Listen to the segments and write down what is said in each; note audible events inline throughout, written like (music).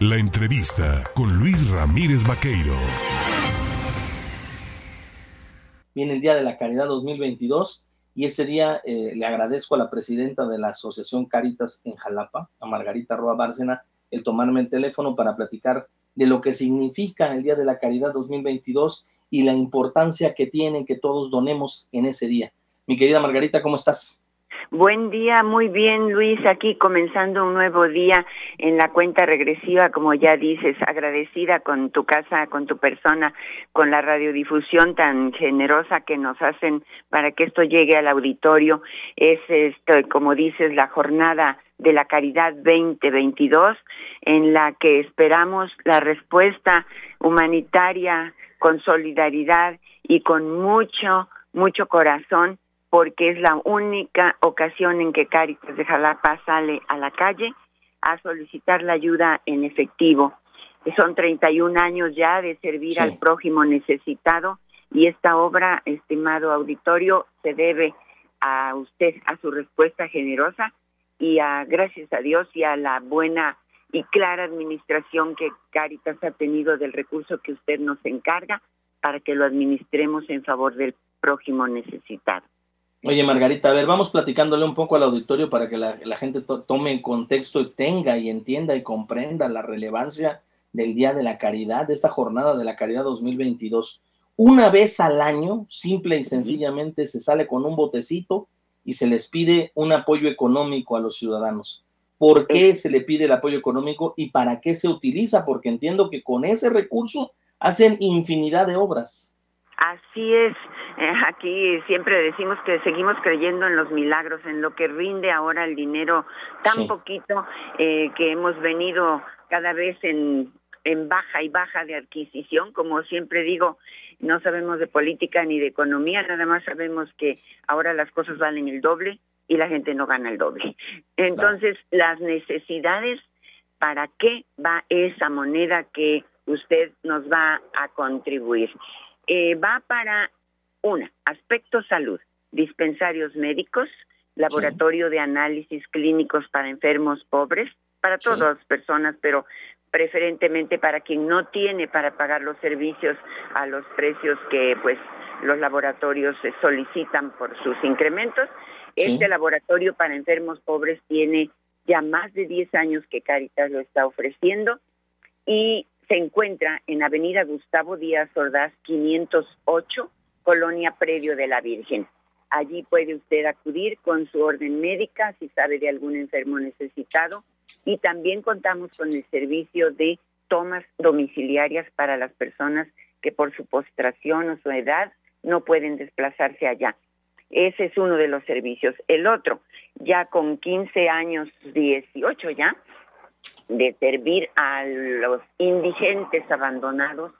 La entrevista con Luis Ramírez Vaqueiro. Viene el Día de la Caridad 2022 y este día eh, le agradezco a la presidenta de la Asociación Caritas en Jalapa, a Margarita Roa Bárcena, el tomarme el teléfono para platicar de lo que significa el Día de la Caridad 2022 y la importancia que tiene que todos donemos en ese día. Mi querida Margarita, ¿cómo estás? Buen día, muy bien Luis, aquí comenzando un nuevo día en la cuenta regresiva, como ya dices, agradecida con tu casa, con tu persona, con la radiodifusión tan generosa que nos hacen para que esto llegue al auditorio. Es esto, como dices, la jornada de la Caridad 2022 en la que esperamos la respuesta humanitaria con solidaridad y con mucho, mucho corazón porque es la única ocasión en que Cáritas de Jalapa sale a la calle a solicitar la ayuda en efectivo. Son 31 años ya de servir al prójimo necesitado y esta obra, estimado auditorio, se debe a usted, a su respuesta generosa y a, gracias a Dios y a la buena y clara administración que Cáritas ha tenido del recurso que usted nos encarga para que lo administremos en favor del prójimo necesitado. Oye, Margarita, a ver, vamos platicándole un poco al auditorio para que la, gente tome en contexto y tenga y entienda y comprenda la relevancia del Día de la Caridad, de esta jornada de la Caridad 2022. Una vez al año, simple y sencillamente, se sale con un botecito y se les pide un apoyo económico a los ciudadanos. ¿Por qué se le pide el apoyo económico y para qué se utiliza? Porque entiendo que con ese recurso hacen infinidad de obras. Así es, eh, (laughs) aquí siempre decimos que seguimos creyendo en los milagros, en lo que rinde ahora el dinero tan poquito eh, que hemos venido cada vez en, en baja y baja de adquisición, como siempre digo, no sabemos de política ni de economía, nada más sabemos que ahora las cosas valen el doble y la gente no gana el doble. Entonces, las necesidades, ¿para qué va esa moneda que usted nos va a contribuir? Eh, va para una, aspecto salud, dispensarios médicos, laboratorio de análisis clínicos para enfermos pobres, para todas las personas, pero preferentemente para quien no tiene para pagar los servicios a los precios que pues los laboratorios solicitan por sus incrementos. Este laboratorio para enfermos pobres tiene ya más de 10 años que Caritas lo está ofreciendo y se encuentra en Avenida Gustavo Díaz Ordaz 508, Colonia Predio de la Virgen. Allí puede usted acudir con su orden médica si sabe de algún enfermo necesitado y también contamos con el servicio de tomas domiciliarias para las personas que por su postración o su edad no pueden desplazarse allá. Ese es uno de los servicios. El otro, ya con 15 años, 18 ya, de servir a los indigentes abandonados,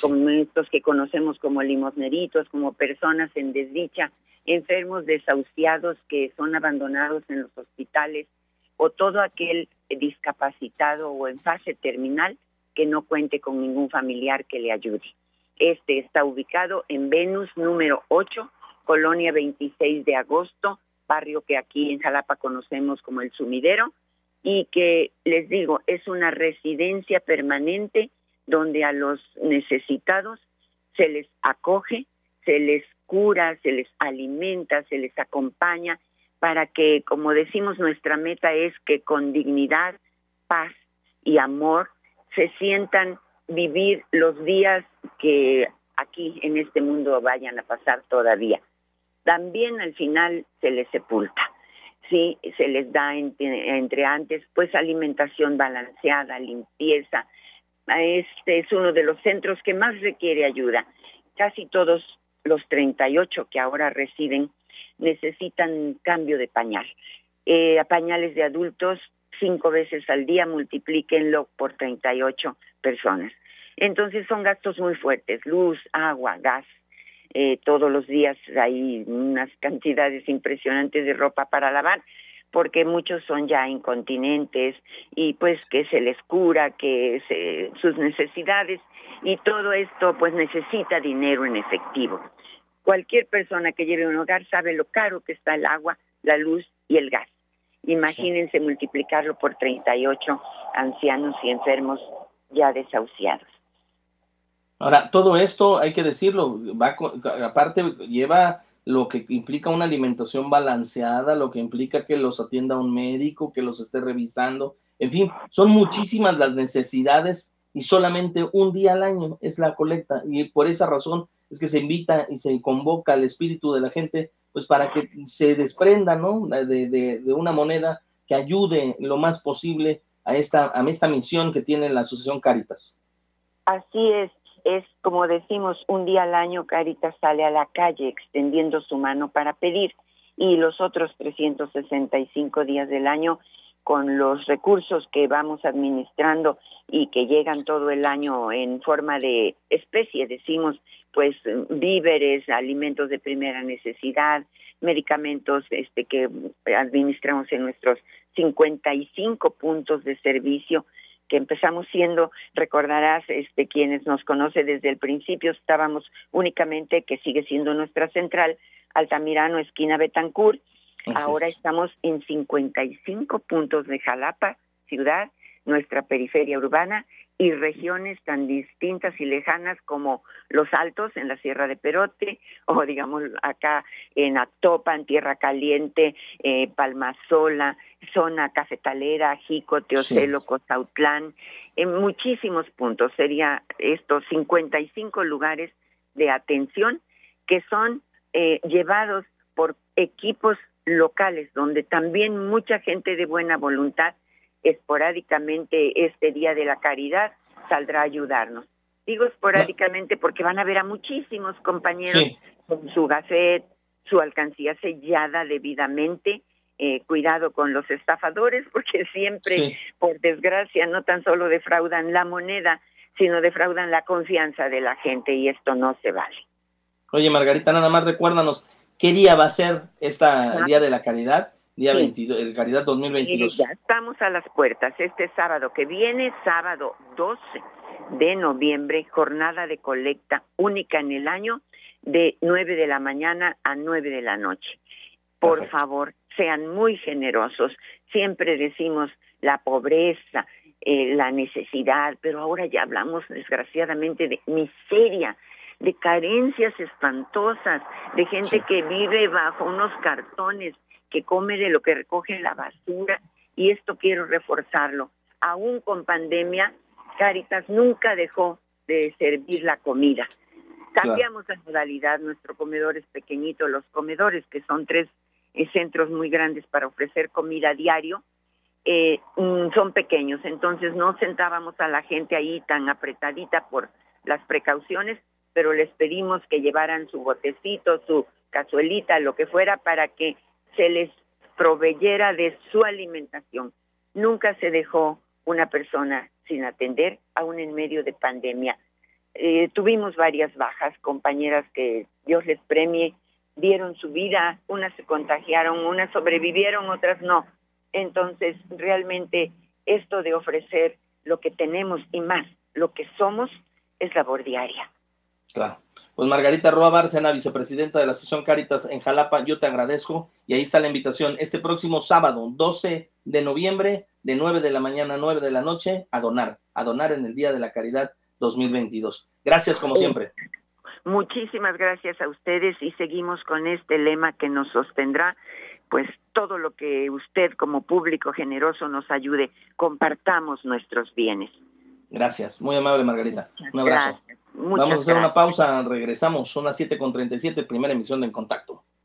como estos que conocemos como limosneritos, como personas en desdicha, enfermos desahuciados que son abandonados en los hospitales, o todo aquel discapacitado o en fase terminal que no cuente con ningún familiar que le ayude. Este está ubicado en Venus número 8, Colonia 26 de agosto, barrio que aquí en Jalapa conocemos como el Sumidero, y que les digo, es una residencia permanente donde a los necesitados se les acoge, se les cura, se les alimenta, se les acompaña para que, como decimos, nuestra meta es que con dignidad, paz y amor se sientan vivir los días que aquí en este mundo vayan a pasar todavía. También al final se les sepulta sí se les da entre, antes pues alimentación balanceada, limpieza. Este es uno de los centros que más requiere ayuda. Casi todos los 38 que ahora residen necesitan cambio de pañal. Eh, pañales de adultos cinco veces al día, multiplíquenlo por 38 personas. Entonces son gastos muy fuertes, luz, agua, gas, eh, todos los días hay unas cantidades impresionantes de ropa para lavar porque muchos son ya incontinentes y pues que se les cura, que sus necesidades y todo esto pues necesita dinero en efectivo. Cualquier persona que lleve un hogar sabe lo caro que está el agua, la luz y el gas. Imagínense multiplicarlo por 38 ancianos y enfermos ya desahuciados. Ahora, todo esto, hay que decirlo, va, aparte lleva lo que implica una alimentación balanceada, lo que implica que los atienda un médico, que los esté revisando, en fin, son muchísimas las necesidades y solamente un día al año es la colecta y por esa razón es que se invita y se convoca al espíritu de la gente pues para que se desprenda, ¿no? De, de, una moneda que ayude lo más posible a esta, a esta misión que tiene la Asociación Caritas. Así es, es como decimos, un día al año Caritas sale a la calle extendiendo su mano para pedir y los otros 365 días del año con los recursos que vamos administrando y que llegan todo el año en forma de especie, decimos, pues víveres, alimentos de primera necesidad, medicamentos este que administramos en nuestros 55 puntos de servicio que empezamos siendo, recordarás, este quienes nos conoce desde el principio estábamos únicamente que sigue siendo nuestra central Altamirano esquina Betancourt. Ahora estamos en 55 puntos de Jalapa, ciudad, nuestra periferia urbana y regiones tan distintas y lejanas como Los Altos en la Sierra de Perote (laughs) o digamos acá en Atopan, Tierra Caliente, eh, Palmasola, zona cafetalera, Jico, Teocelo, Costautlán, en muchísimos puntos. Sería estos 55 lugares de atención que son eh, llevados por equipos locales, donde también mucha gente de buena voluntad esporádicamente este Día de la Caridad saldrá a ayudarnos. Digo esporádicamente porque van a ver a muchísimos compañeros con su gafet, su alcancía sellada debidamente. Eh, cuidado con los estafadores (laughs) porque siempre, por desgracia, no tan solo defraudan la moneda, sino defraudan la confianza de la gente y esto no se vale. Oye, Margarita, nada más recuérdanos, ¿Qué día va a ser esta Día de la Caridad? Día 22, el Caridad 2022. ya estamos a las puertas. Este sábado que viene, sábado 12 de noviembre, jornada de colecta única en el año de 9 de la mañana a 9 de la noche. Por favor, sean muy generosos. Siempre decimos la pobreza, eh, la necesidad, pero ahora ya hablamos desgraciadamente de miseria de carencias espantosas, de gente que vive bajo unos cartones, que come de lo que recoge en la basura, y esto quiero reforzarlo. Aún con pandemia, Caritas nunca dejó de servir la comida. Cambiamos la modalidad, nuestro comedor es pequeñito, los comedores, que son tres eh, centros muy grandes para ofrecer comida diario, eh, mm, son pequeños, entonces no sentábamos a la gente ahí tan apretadita por las precauciones, pero les pedimos que llevaran su botecito, su cazuelita, lo que fuera, para que se les proveyera de su alimentación. Nunca se dejó una persona sin atender, aún en medio de pandemia. Eh, tuvimos varias bajas, compañeras que Dios les premie, dieron su vida, unas se contagiaron, unas sobrevivieron, otras no. Entonces, realmente esto de ofrecer lo que tenemos y más, lo que somos, es labor diaria. Claro. Pues Margarita Roa Bárcena, vicepresidenta de la Asociación Caritas en Jalapa, yo te agradezco y ahí está la invitación. Este próximo sábado, 12 de noviembre, de 9 de la mañana a 9 de la noche, a donar, a donar en el Día de la Caridad 2022. Gracias como siempre. Muchísimas gracias a ustedes y seguimos con este lema que nos sostendrá, pues todo lo que usted como público generoso nos ayude, compartamos nuestros bienes. Gracias, muy amable Margarita. Un abrazo. Vamos a hacer una pausa, regresamos, son las 7.37, primera emisión de En Contacto.